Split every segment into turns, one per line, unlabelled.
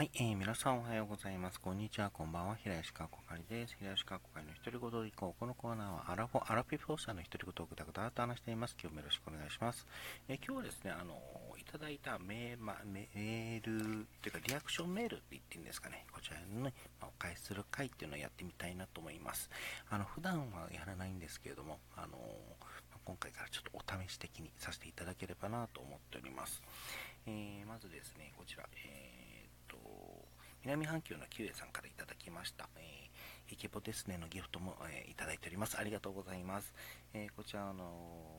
はい、えー、皆さんおはようございます。こんにちは、こんばんは。平吉川こかりです。平吉川こかりの独り言以降、このコーナーはアラフォ、アラフィフォーサーの独り言をぐだぐだと話しています。今日もよろしくお願いします。えー、今日はですね、あのいただいたメー,、ま、メール、というかリアクションメールって言っていいんですかね。こちらのね、まお返しする回っていうのをやってみたいなと思います。あの、普段はやらないんですけれども、あの今回からちょっとお試し的にさせていただければなと思っております。えー、まずですね、こちら、えー、南半球のキュウエさんからいただきました。えー、イケボですねのギフトも、えー、いただいております。ありがとうございます。えー、こちら、あの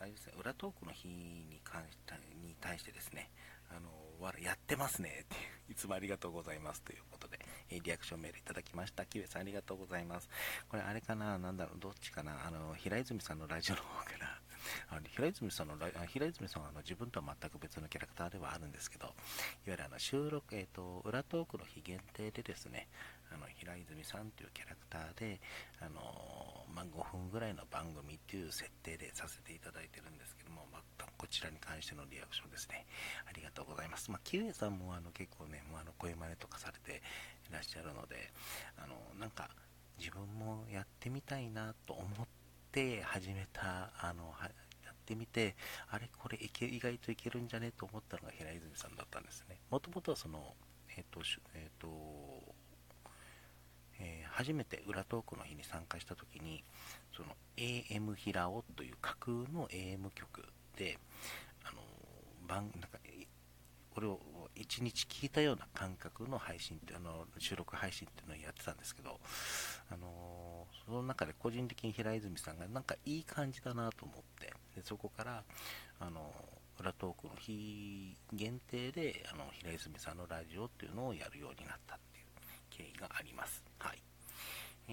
あれですね、裏トークの日に関してに対してですね、あのわら、やってますねって いつもありがとうございますということで、えリアクションメールいただきました。キウエさんありがとうございます。これあれかな、なんだろう、どっちかな、あの、平泉さんのラジオの方から、あの平泉さんの平泉さんはあの自分とは全くではあるんですけど、いわゆるあの収録、えっ、ー、と、裏トークの日限定でですね、あの平泉さんというキャラクターで、あのまあ、5分ぐらいの番組という設定でさせていただいてるんですけども、まあ、こちらに関してのリアクションですね。ありがとうございます。まあ、キウエさんもあの結構ね、もうあの声真似とかされていらっしゃるので、あのなんか自分もやってみたいなと思って始めた、あのってみて、あれ、これいけ意外といけるんじゃねと思ったのが平泉さんだったんですね。もともとはその、えっ、ー、と、えっ、ー、と、えー、初めて裏トークの日に参加した時に、その AM 平尾という架空の AM 曲で、あの、番、なんか、これを1日聞いたような感覚の配信って、あの、収録配信っていうのをやってたんですけど、あのその中で個人的に平泉さんがなんかいい感じだなと思って、そこからあの裏トークの日限定であの平泉さんのラジオっていうのをやるようになったっていう経緯があります。はい。え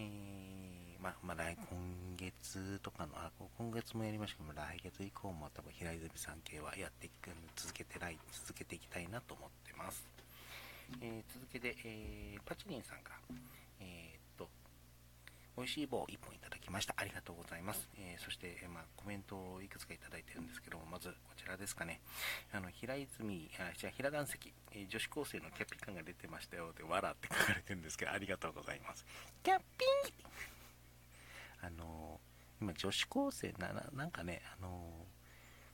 ー、まあ、まあ、来、今月とかの、あ、今月もやりましたけども、来月以降も多分平泉さん系はやっていく、続けてない、続けていきたいなと思ってます。えー、続けて、えー、パチリンさんが、えー、っと、美味しい棒1本いただきました。ありがとうございます。えー、そして、えー、まあ、コメントをいくつかいただいてるんですけども、まずこちらですかね。あの、平泉、あ、じゃ平岩石、えー、女子高生のキャピ感が出てましたよって、わらって書かれてるんですけど、ありがとうございます。キャッピーあの今、女子高生な、ななんかね、あの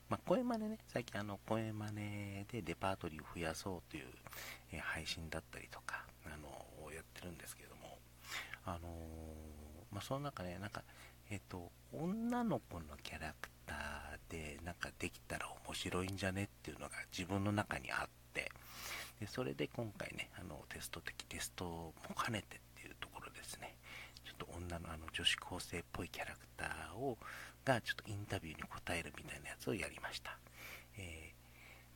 まあ、声真似ね、最近あの、声真似でレパートリーを増やそうという、え、配信だったりとか、あのー、やってるんですけれども、あのーまあ、その中で、なんか、えっ、と、女の子のキャラクターで、なんかできたら面白いんじゃねっていうのが自分の中にあって、でそれで今回ね、あの、テスト的テストも兼ねてっていうところですね、ちょっと女のあの女子高生っぽいキャラクターを、がちょっとインタビューに答えるみたいなやつをやりました。えー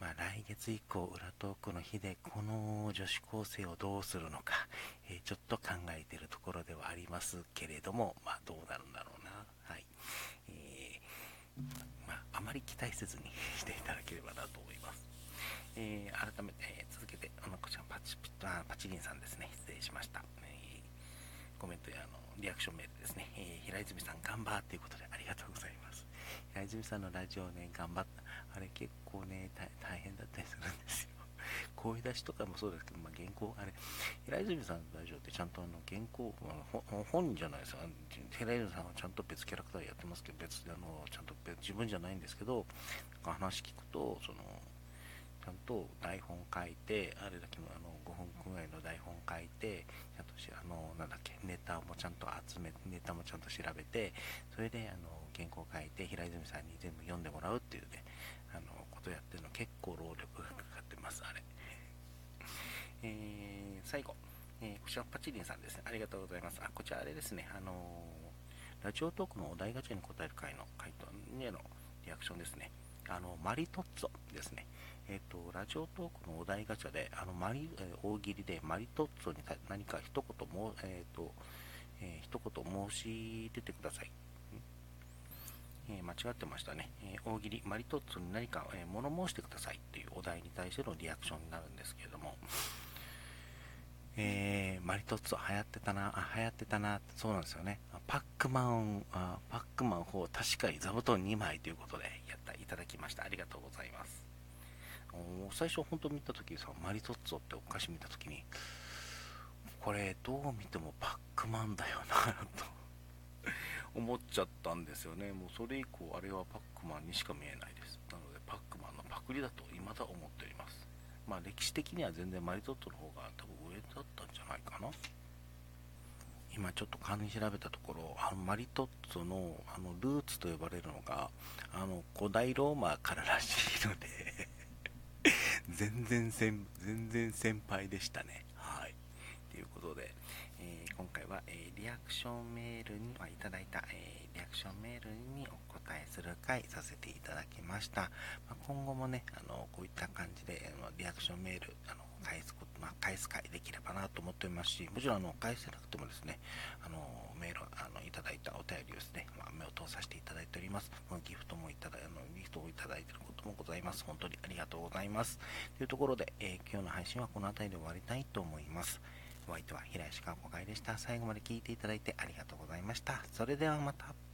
まあ、来月以降、裏トークの日でこの女子高生をどうするのか、えー、ちょっと考えているところではありますけれども、まあ、どうなるんだろうな。はい。えー、まあ、あまり期待せずにしていただければなと思います。えー、改めて、え続けて、あの、こちらパチピあパチリンさんですね。失礼しました。えコメントやあのリアクションメールですね。え平泉さん頑張っていうことでありがとうございます。泉さんのラジオね、頑張った。あれ結構ね、大変だったりするんですよ。声出しとかもそうですけど、まあ、原稿、あれ、平泉さんのラジオってちゃんとあの原稿、あの本人じゃないですよ。平泉さんはちゃんと別キャラクターやってますけど、別であの、ちゃんと自分じゃないんですけど、話聞くと、その、ちゃんと台本書いて、あれだけのあの5分くらいの台本書いて、なんだっけ、ネタもちゃんと集め、ネタもちゃんと調べて、それで、あの、原稿書いて、平泉さんに全部読んでもらうっていうね、あの、ことやってるの結構労力がかかってます、あれ。えー、最後、えー、こちらパチリンさんですね。ありがとうございます。あ、こちらあれですね、あのー、ラジオトークのお題ガチャに答える回の回答へのリアクションですね。あの、マリトッツォですね。えっ、と、ラジオトークのお題ガチャで、あの、マリ、え、大喜利でマリトッツォに何か一言も、えっ、と、えー、一言申し出てください。え、間違ってましたね。え、大喜利、マリトッツォに何か、え、物申してくださいっていうお題に対してのリアクションになるんですけれども、えー、マリトッツォ流行ってたな、あ、流行ってたな、そうなんですよね。パックマン、あパックマン4、確かに座布団2枚ということでた、だきました。ありがとうございます。最初本当見た時さマリトッツォってお菓子見た時にこれどう見てもパックマンだよなと 思っちゃったんですよねもうそれ以降あれはパックマンにしか見えないですなのでパックマンのパクリだと未だ思っておりますまあ歴史的には全然マリトッツォの方が多分上だったんじゃないかな今ちょっと勘に調べたところあのマリトッツォのあのルーツと呼ばれるのがあの古代ローマかららしいので 全然先全然先輩でしたね。はい。ということで、えー、今回は、えー、リアクションメールに、まあ、いただいた、えー、リアクションメールにお答えする回させていただきました、まあ、今後もねあのこういった感じであのリアクションメールあの、返す会できればなと思っておりますし、もちろんあの返せなくてもですね、あのメールあのいただいたお便りをですね、まあ、目を通させていただいております。ギフトもいただあのギフトをいただいていることもございます。本当にありがとうございます。というところで、えー、今日の配信はこの辺りで終わりたいと思います。お相手は平石川子会でした。最後まで聞いていただいてありがとうございました。それではまた。